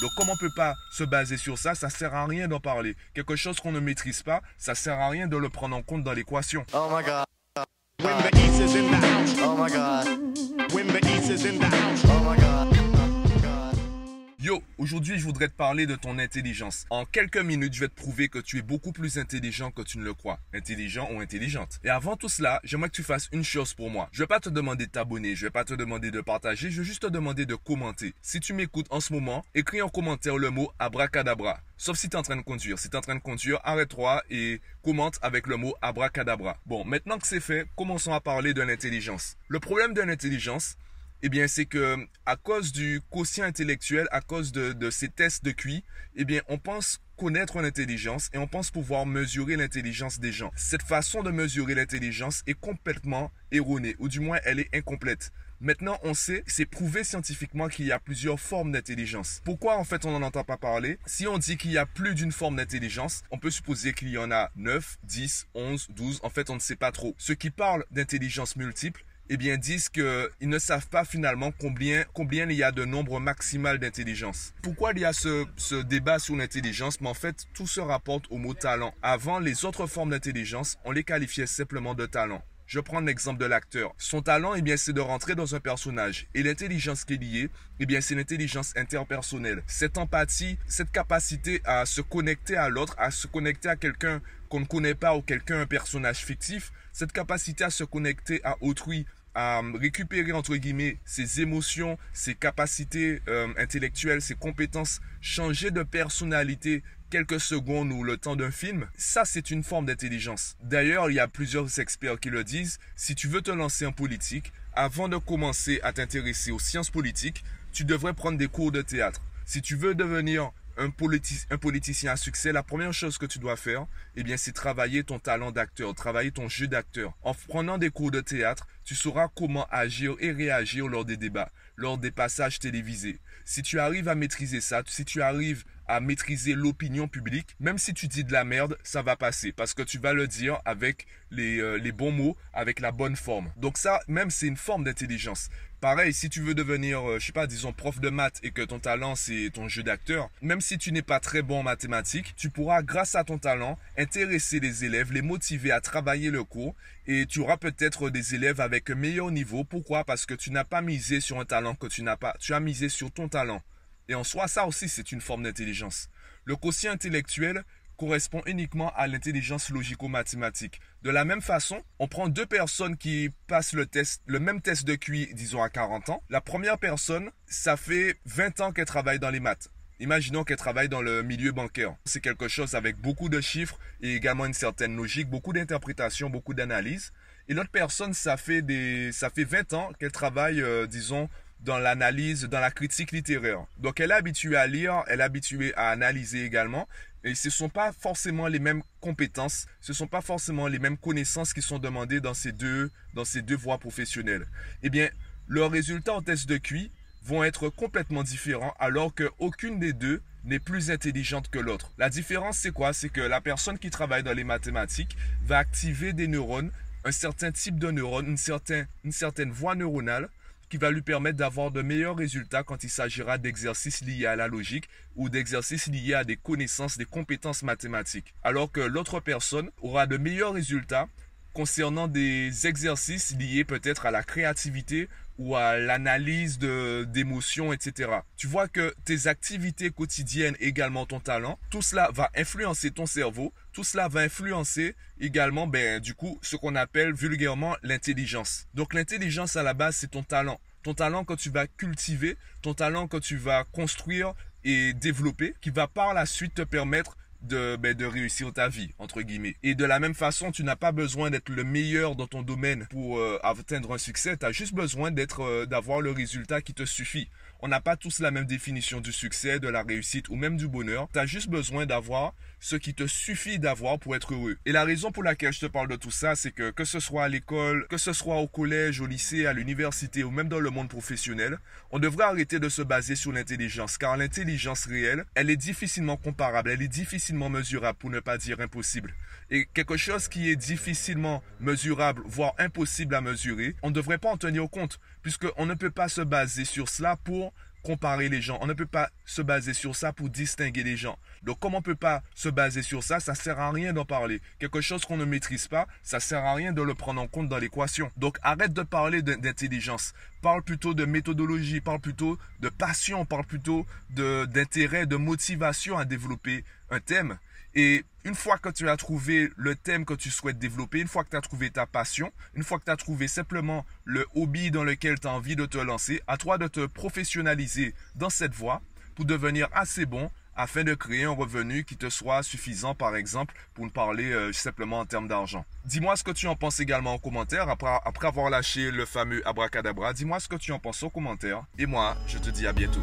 Donc comme on peut pas se baser sur ça, ça sert à rien d'en parler. Quelque chose qu'on ne maîtrise pas, ça sert à rien de le prendre en compte dans l'équation. Oh my god. When the East is in the house. Oh my god. When the East is in the house. Aujourd'hui je voudrais te parler de ton intelligence. En quelques minutes, je vais te prouver que tu es beaucoup plus intelligent que tu ne le crois. Intelligent ou intelligente. Et avant tout cela, j'aimerais que tu fasses une chose pour moi. Je vais pas te demander de t'abonner, je vais pas te demander de partager, je vais juste te demander de commenter. Si tu m'écoutes en ce moment, écris en commentaire le mot abracadabra. Sauf si tu es en train de conduire. Si tu es en train de conduire, arrête-toi et commente avec le mot abracadabra. Bon, maintenant que c'est fait, commençons à parler de l'intelligence. Le problème de l'intelligence, eh bien, c'est que à cause du quotient intellectuel, à cause de, ces tests de QI, eh bien, on pense connaître l'intelligence et on pense pouvoir mesurer l'intelligence des gens. Cette façon de mesurer l'intelligence est complètement erronée, ou du moins elle est incomplète. Maintenant, on sait, c'est prouvé scientifiquement qu'il y a plusieurs formes d'intelligence. Pourquoi en fait on n'en entend pas parler? Si on dit qu'il y a plus d'une forme d'intelligence, on peut supposer qu'il y en a 9, 10, 11, 12, en fait on ne sait pas trop. Ceux qui parlent d'intelligence multiple, eh bien, disent qu'ils ne savent pas finalement combien, combien il y a de nombre maximal d'intelligence. Pourquoi il y a ce, ce débat sur l'intelligence? Mais en fait, tout se rapporte au mot talent. Avant, les autres formes d'intelligence, on les qualifiait simplement de talent. Je prends l'exemple de l'acteur. Son talent, eh bien, c'est de rentrer dans un personnage. Et l'intelligence qui est liée, eh bien, c'est l'intelligence interpersonnelle. Cette empathie, cette capacité à se connecter à l'autre, à se connecter à quelqu'un qu'on ne connaît pas ou quelqu'un, un personnage fictif, cette capacité à se connecter à autrui, à récupérer entre guillemets ses émotions, ses capacités euh, intellectuelles, ses compétences, changer de personnalité quelques secondes ou le temps d'un film, ça c'est une forme d'intelligence. D'ailleurs, il y a plusieurs experts qui le disent, si tu veux te lancer en politique, avant de commencer à t'intéresser aux sciences politiques, tu devrais prendre des cours de théâtre. Si tu veux devenir un, politicien à succès, la première chose que tu dois faire, eh bien, c'est travailler ton talent d'acteur, travailler ton jeu d'acteur. En prenant des cours de théâtre, tu sauras comment agir et réagir lors des débats, lors des passages télévisés. Si tu arrives à maîtriser ça, si tu arrives à maîtriser l'opinion publique, même si tu dis de la merde, ça va passer parce que tu vas le dire avec les, euh, les bons mots, avec la bonne forme. Donc ça, même c'est une forme d'intelligence. Pareil, si tu veux devenir, euh, je sais pas, disons prof de maths et que ton talent c'est ton jeu d'acteur, même si tu n'es pas très bon en mathématiques, tu pourras, grâce à ton talent, intéresser les élèves, les motiver à travailler le cours et tu auras peut-être des élèves avec un meilleur niveau. Pourquoi? Parce que tu n'as pas misé sur un talent que tu n'as pas, tu as misé sur ton talent. Et en soi, ça aussi, c'est une forme d'intelligence. Le quotient intellectuel correspond uniquement à l'intelligence logico-mathématique. De la même façon, on prend deux personnes qui passent le test, le même test de QI, disons à 40 ans. La première personne, ça fait 20 ans qu'elle travaille dans les maths. Imaginons qu'elle travaille dans le milieu bancaire. C'est quelque chose avec beaucoup de chiffres et également une certaine logique, beaucoup d'interprétation, beaucoup d'analyse. Et l'autre personne, ça fait des, ça fait 20 ans qu'elle travaille, euh, disons, dans l'analyse, dans la critique littéraire. Donc elle est habituée à lire, elle est habituée à analyser également. Et ce ne sont pas forcément les mêmes compétences, ce ne sont pas forcément les mêmes connaissances qui sont demandées dans ces deux, dans ces deux voies professionnelles. Eh bien, leurs résultats en test de QI vont être complètement différents alors qu'aucune des deux n'est plus intelligente que l'autre. La différence, c'est quoi? C'est que la personne qui travaille dans les mathématiques va activer des neurones, un certain type de neurones, une certaine, une certaine voie neuronale qui va lui permettre d'avoir de meilleurs résultats quand il s'agira d'exercices liés à la logique ou d'exercices liés à des connaissances, des compétences mathématiques. Alors que l'autre personne aura de meilleurs résultats concernant des exercices liés peut-être à la créativité ou à l'analyse d'émotions, etc. Tu vois que tes activités quotidiennes, également ton talent, tout cela va influencer ton cerveau, tout cela va influencer également, ben, du coup, ce qu'on appelle vulgairement l'intelligence. Donc l'intelligence à la base, c'est ton talent. Ton talent que tu vas cultiver, ton talent que tu vas construire et développer, qui va par la suite te permettre de, ben, de réussir ta vie, entre guillemets. Et de la même façon, tu n'as pas besoin d'être le meilleur dans ton domaine pour euh, atteindre un succès. Tu as juste besoin d'être, euh, d'avoir le résultat qui te suffit. On n'a pas tous la même définition du succès, de la réussite ou même du bonheur. Tu as juste besoin d'avoir ce qui te suffit d'avoir pour être heureux. Et la raison pour laquelle je te parle de tout ça, c'est que que ce soit à l'école, que ce soit au collège, au lycée, à l'université ou même dans le monde professionnel, on devrait arrêter de se baser sur l'intelligence car l'intelligence réelle, elle est difficilement comparable, elle est difficilement mesurable pour ne pas dire impossible. Et quelque chose qui est difficilement mesurable, voire impossible à mesurer, on ne devrait pas en tenir compte puisqu'on ne peut pas se baser sur cela pour comparer les gens. On ne peut pas se baser sur ça pour distinguer les gens. Donc, comme on ne peut pas se baser sur ça, ça sert à rien d'en parler. Quelque chose qu'on ne maîtrise pas, ça sert à rien de le prendre en compte dans l'équation. Donc, arrête de parler d'intelligence. Parle plutôt de méthodologie, parle plutôt de passion, parle plutôt d'intérêt, de motivation à développer un thème. Et une fois que tu as trouvé le thème que tu souhaites développer, une fois que tu as trouvé ta passion, une fois que tu as trouvé simplement le hobby dans lequel tu as envie de te lancer, à toi de te professionnaliser dans cette voie pour devenir assez bon afin de créer un revenu qui te soit suffisant, par exemple, pour ne parler euh, simplement en termes d'argent. Dis-moi ce que tu en penses également en commentaire après, après avoir lâché le fameux abracadabra. Dis-moi ce que tu en penses en commentaire. Et moi, je te dis à bientôt.